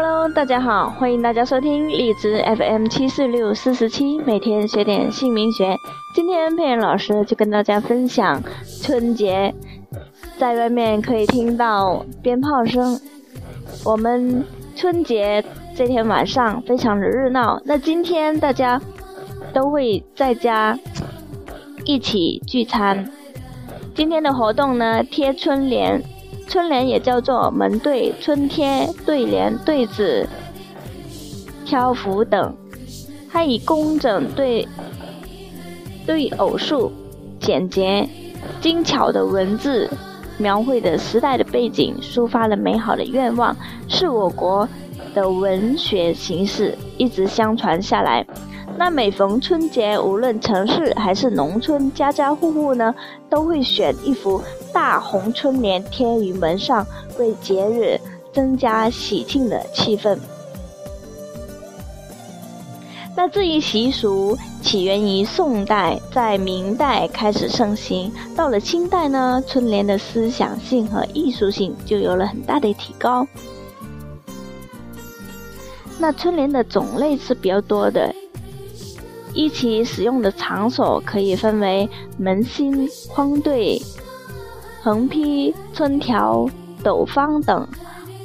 Hello，大家好，欢迎大家收听荔枝 FM 七四六四十七，每天学点姓名学。今天佩妍老师就跟大家分享春节，在外面可以听到鞭炮声。我们春节这天晚上非常的热闹。那今天大家都会在家一起聚餐。今天的活动呢，贴春联。春联也叫做门对、春贴、对联、对子、挑福等，它以工整对对偶数、简洁精巧的文字，描绘的时代的背景，抒发了美好的愿望，是我国的文学形式一直相传下来。那每逢春节，无论城市还是农村，家家户户呢都会选一幅大红春联贴于门上，为节日增加喜庆的气氛。那这一习俗起源于宋代，在明代开始盛行，到了清代呢，春联的思想性和艺术性就有了很大的提高。那春联的种类是比较多的。一起使用的场所可以分为门心、框对、横批、春条、斗方等。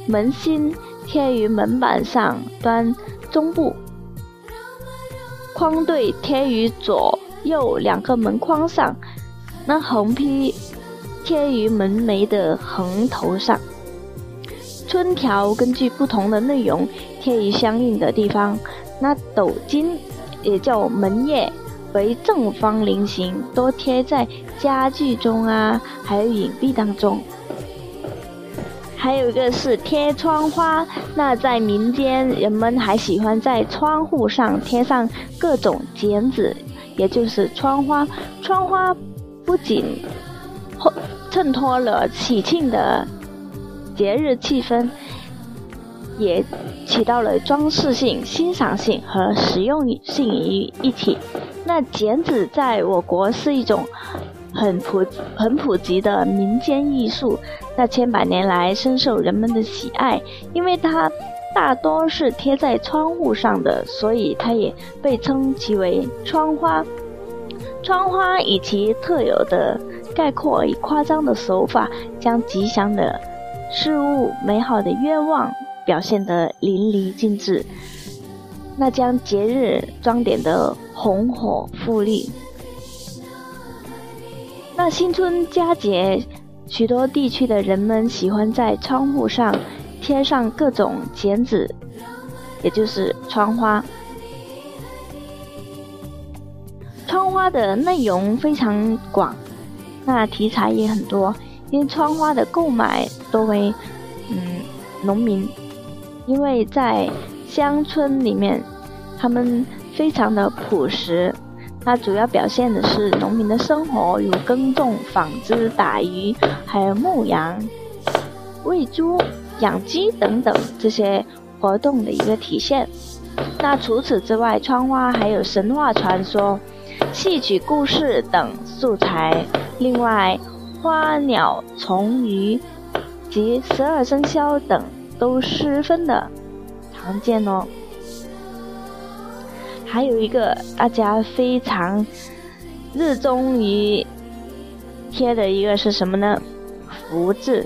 门心贴于门板上端中部，框对贴于左右两个门框上，那横批贴于门楣的横头上。春条根据不同的内容贴于相应的地方。那斗金。也叫门叶，为正方菱形，多贴在家具中啊，还有隐蔽当中。还有一个是贴窗花，那在民间人们还喜欢在窗户上贴上各种剪纸，也就是窗花。窗花不仅衬托了喜庆的节日气氛。也起到了装饰性、欣赏性和实用性于一体。那剪纸在我国是一种很普很普及的民间艺术，那千百年来深受人们的喜爱。因为它大多是贴在窗户上的，所以它也被称其为窗花。窗花以其特有的概括与夸张的手法，将吉祥的事物、美好的愿望。表现得淋漓尽致，那将节日装点得红火富丽。那新春佳节，许多地区的人们喜欢在窗户上贴上各种剪纸，也就是窗花。窗花的内容非常广，那题材也很多，因为窗花的购买多为嗯农民。因为在乡村里面，他们非常的朴实，它主要表现的是农民的生活，如耕种、纺织、打鱼，还有牧羊、喂猪、养鸡等等这些活动的一个体现。那除此之外，窗花还有神话传说、戏曲故事等素材。另外，花鸟虫鱼及十二生肖等。都十分的常见哦。还有一个大家非常热衷于贴的一个是什么呢？福字。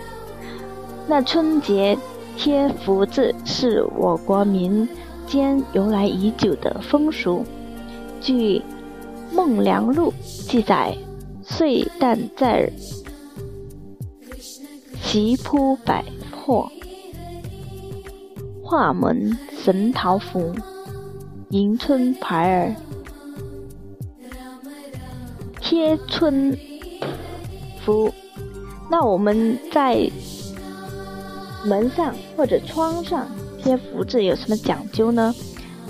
那春节贴福字是我国民间由来已久的风俗。据《孟良录》记载，岁旦在，席铺百破。画门神桃符，迎春牌儿，贴春福。那我们在门上或者窗上贴福字有什么讲究呢？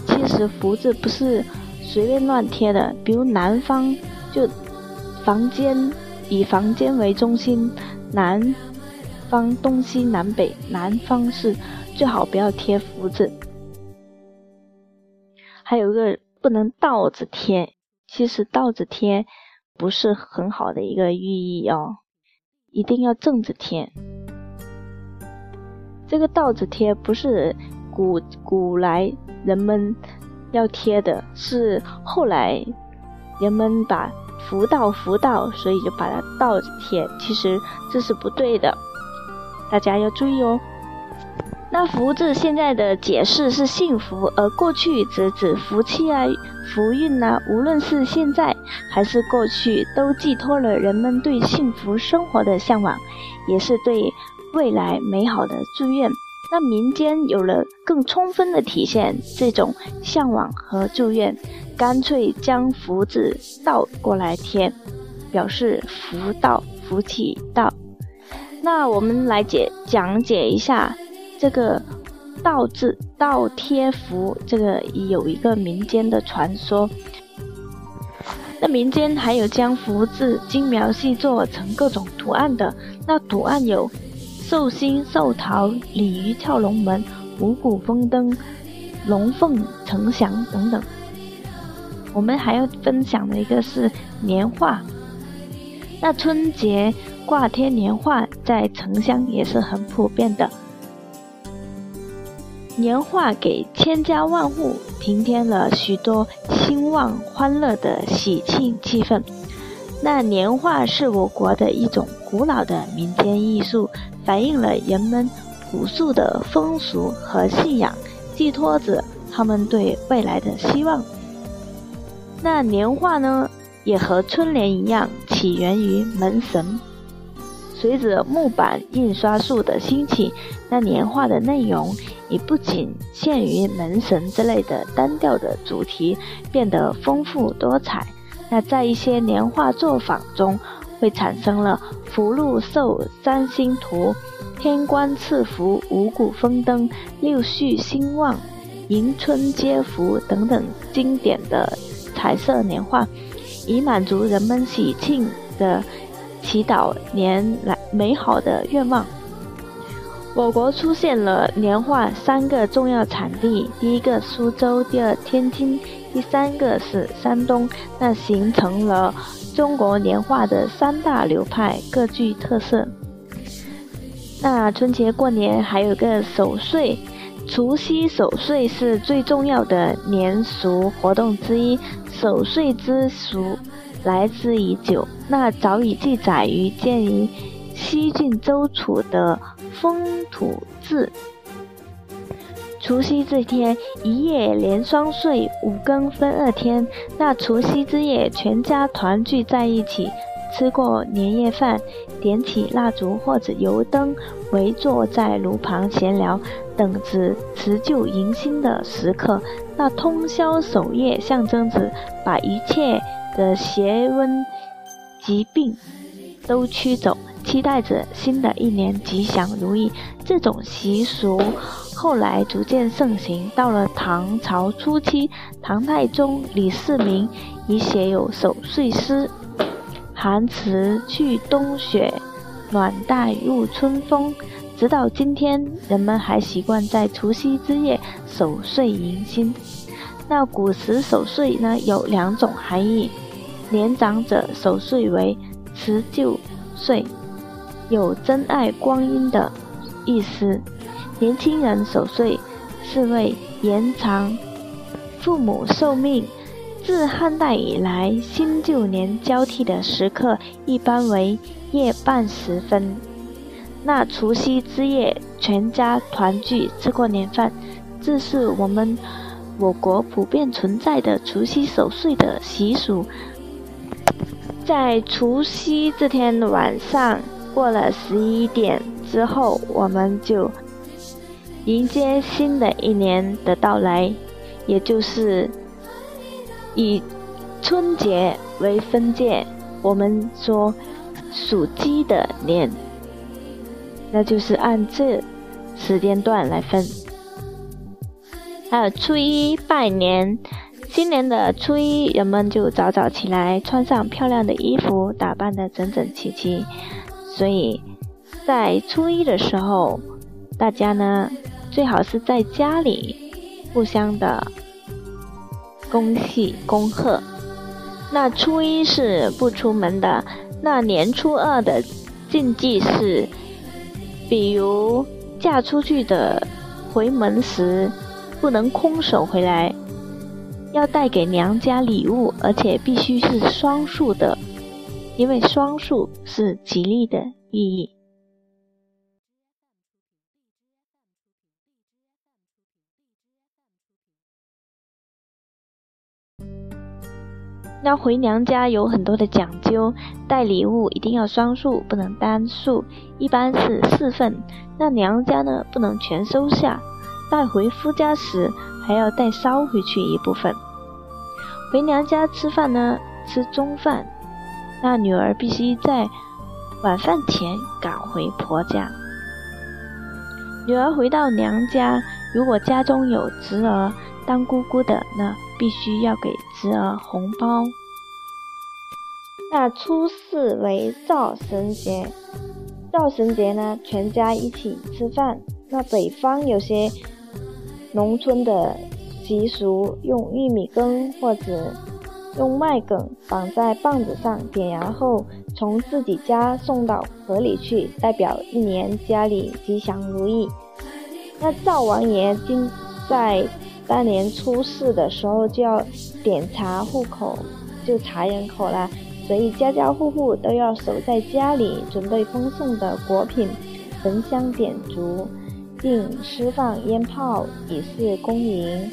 其实福字不是随便乱贴的。比如南方就房间以房间为中心，南方东西南北，南方是。最好不要贴福字，还有一个不能倒着贴。其实倒着贴不是很好的一个寓意哦，一定要正着贴。这个倒着贴不是古古来人们要贴的，是后来人们把福到福到，所以就把它倒着贴。其实这是不对的，大家要注意哦。那福字现在的解释是幸福，而过去则指福气啊、福运呐。无论是现在还是过去，都寄托了人们对幸福生活的向往，也是对未来美好的祝愿。那民间有了更充分的体现这种向往和祝愿，干脆将福字倒过来贴，表示福到、福气到。那我们来解讲解一下。这个倒字倒贴符，这个有一个民间的传说。那民间还有将福字精描细作成各种图案的，那图案有寿星、寿桃、鲤鱼跳龙门、五谷丰登、龙凤呈祥等等。我们还要分享的一个是年画，那春节挂贴年画在城乡也是很普遍的。年画给千家万户平添了许多兴旺欢乐的喜庆气氛。那年画是我国的一种古老的民间艺术，反映了人们朴素的风俗和信仰，寄托着他们对未来的希望。那年画呢，也和春联一样，起源于门神。随着木板印刷术的兴起，那年画的内容也不仅限于门神之类的单调的主题，变得丰富多彩。那在一些年画作坊中，会产生了福禄寿三星图、天官赐福、五谷丰登、六畜兴旺、迎春接福等等经典的彩色年画，以满足人们喜庆的。祈祷年来美好的愿望。我国出现了年画三个重要产地，第一个苏州，第二天津，第三个是山东。那形成了中国年画的三大流派，各具特色。那春节过年还有个守岁，除夕守岁是最重要的年俗活动之一。守岁之俗。来之已久，那早已记载于建于西晋周楚的《封土志》。除夕这天，一夜连双岁，五更分二天。那除夕之夜，全家团聚在一起，吃过年夜饭，点起蜡烛或者油灯，围坐在炉旁闲聊，等着辞旧迎新的时刻。那通宵守夜，象征着把一切。的邪瘟疾病都驱走，期待着新的一年吉祥如意。这种习俗后来逐渐盛行，到了唐朝初期，唐太宗李世民已写有守岁诗：“寒辞去冬雪，暖带入春风。”直到今天，人们还习惯在除夕之夜守岁迎新。那古时守岁呢，有两种含义。年长者守岁为辞旧岁，有珍爱光阴的意思；年轻人守岁是为延长父母寿命。自汉代以来，新旧年交替的时刻一般为夜半时分。那除夕之夜，全家团聚吃过年饭，这是我们我国普遍存在的除夕守岁的习俗。在除夕这天晚上，过了十一点之后，我们就迎接新的一年的到来，也就是以春节为分界。我们说属鸡的年，那就是按这时间段来分。还有初一拜年。新年的初一，人们就早早起来，穿上漂亮的衣服，打扮得整整齐齐。所以，在初一的时候，大家呢最好是在家里互相的恭喜恭贺。那初一是不出门的。那年初二的禁忌是，比如嫁出去的回门时不能空手回来，要带给娘家礼物，而且必须是双数的，因为双数是吉利的意义。那回娘家有很多的讲究，带礼物一定要双数，不能单数，一般是四份。那娘家呢，不能全收下，带回夫家时还要带捎回去一部分。回娘家吃饭呢，吃中饭，那女儿必须在晚饭前赶回婆家。女儿回到娘家，如果家中有侄儿当姑姑的，那必须要给侄儿红包。那初四为灶神节，灶神节呢，全家一起吃饭。那北方有些农村的习俗，用玉米羹或者用麦梗绑在棒子上，点燃后从自己家送到河里去，代表一年家里吉祥如意。那灶王爷今在大年初四的时候就要点查户口，就查人口了。所以家家户户都要守在家里，准备丰盛的果品，焚香点烛，并释放烟炮以示恭迎。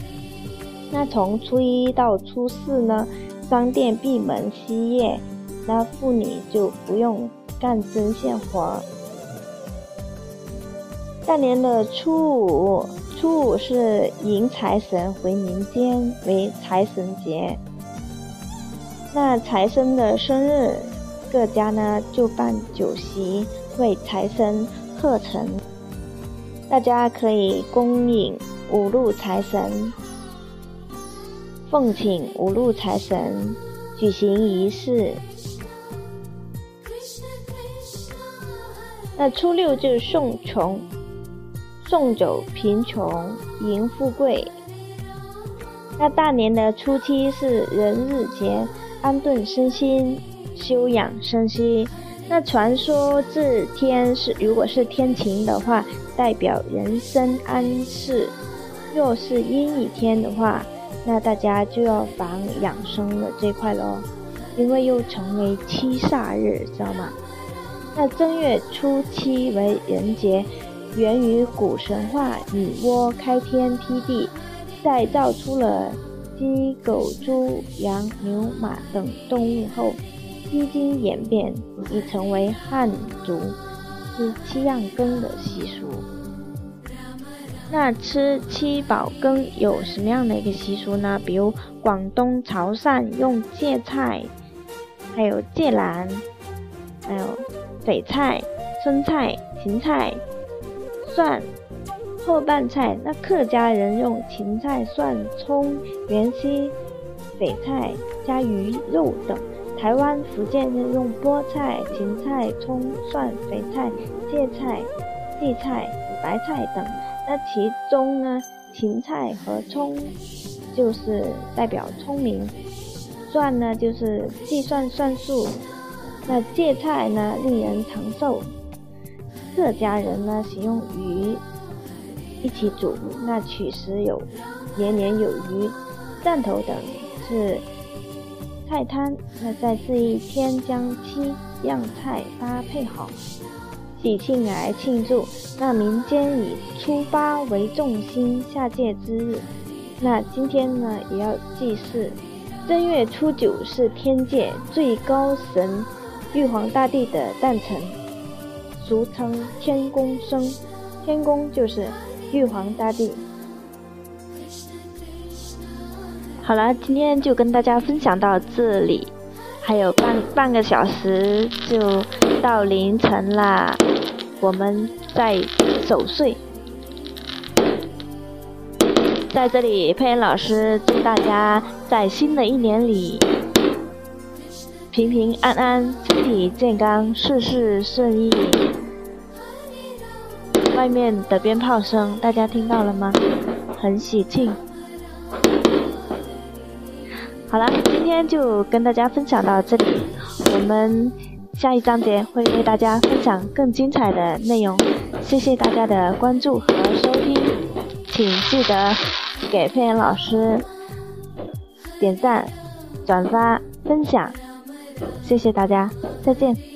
那从初一到初四呢，商店闭门歇业，那妇女就不用干针线活。大年的初五，初五是迎财神回民间，为财神节。那财神的生日，各家呢就办酒席为财神贺成，大家可以恭迎五路财神，奉请五路财神举行仪式。那初六就是送穷，送走贫穷，迎富贵。那大年的初七是人日节。安顿身心，休养生息。那传说这天是，如果是天晴的话，代表人生安适；若是阴雨天的话，那大家就要防养生的这块喽。因为又成为七煞日，知道吗？那正月初七为人节，源于古神话，女娲开天辟地，再造出了。鸡、狗、猪、羊、牛、马等动物后，经经演变，已成为汉族吃七样羹的习俗。那吃七宝羹有什么样的一个习俗呢？比如广东潮汕用芥菜，还有芥兰，还有翡菜、生菜、芹菜、蒜。后拌菜，那客家人用芹菜、蒜、葱、芫荽、翡菜加鱼肉等；台湾、福建人用菠菜、芹菜、葱、蒜、翡菜、芥菜、荠菜、白菜等。那其中呢，芹菜和葱就是代表聪明，蒜呢就是计算算术，那芥菜呢令人长寿。客家人呢喜用鱼。一起煮，那取食有年年有余、汕头等是菜摊。那在这一天将七样菜搭配好，喜庆来庆祝。那民间以初八为重心下界之日，那今天呢也要祭祀。正月初九是天界最高神玉皇大帝的诞辰，俗称天公生。天公就是。玉皇大帝，好了，今天就跟大家分享到这里，还有半半个小时就到凌晨啦，我们在守岁，在这里，佩恩老师祝大家在新的一年里平平安安、身体健康、事事顺意。外面的鞭炮声，大家听到了吗？很喜庆。好了，今天就跟大家分享到这里，我们下一章节会为大家分享更精彩的内容。谢谢大家的关注和收听请记得给佩恩老师点赞转发分享。谢谢大家再见。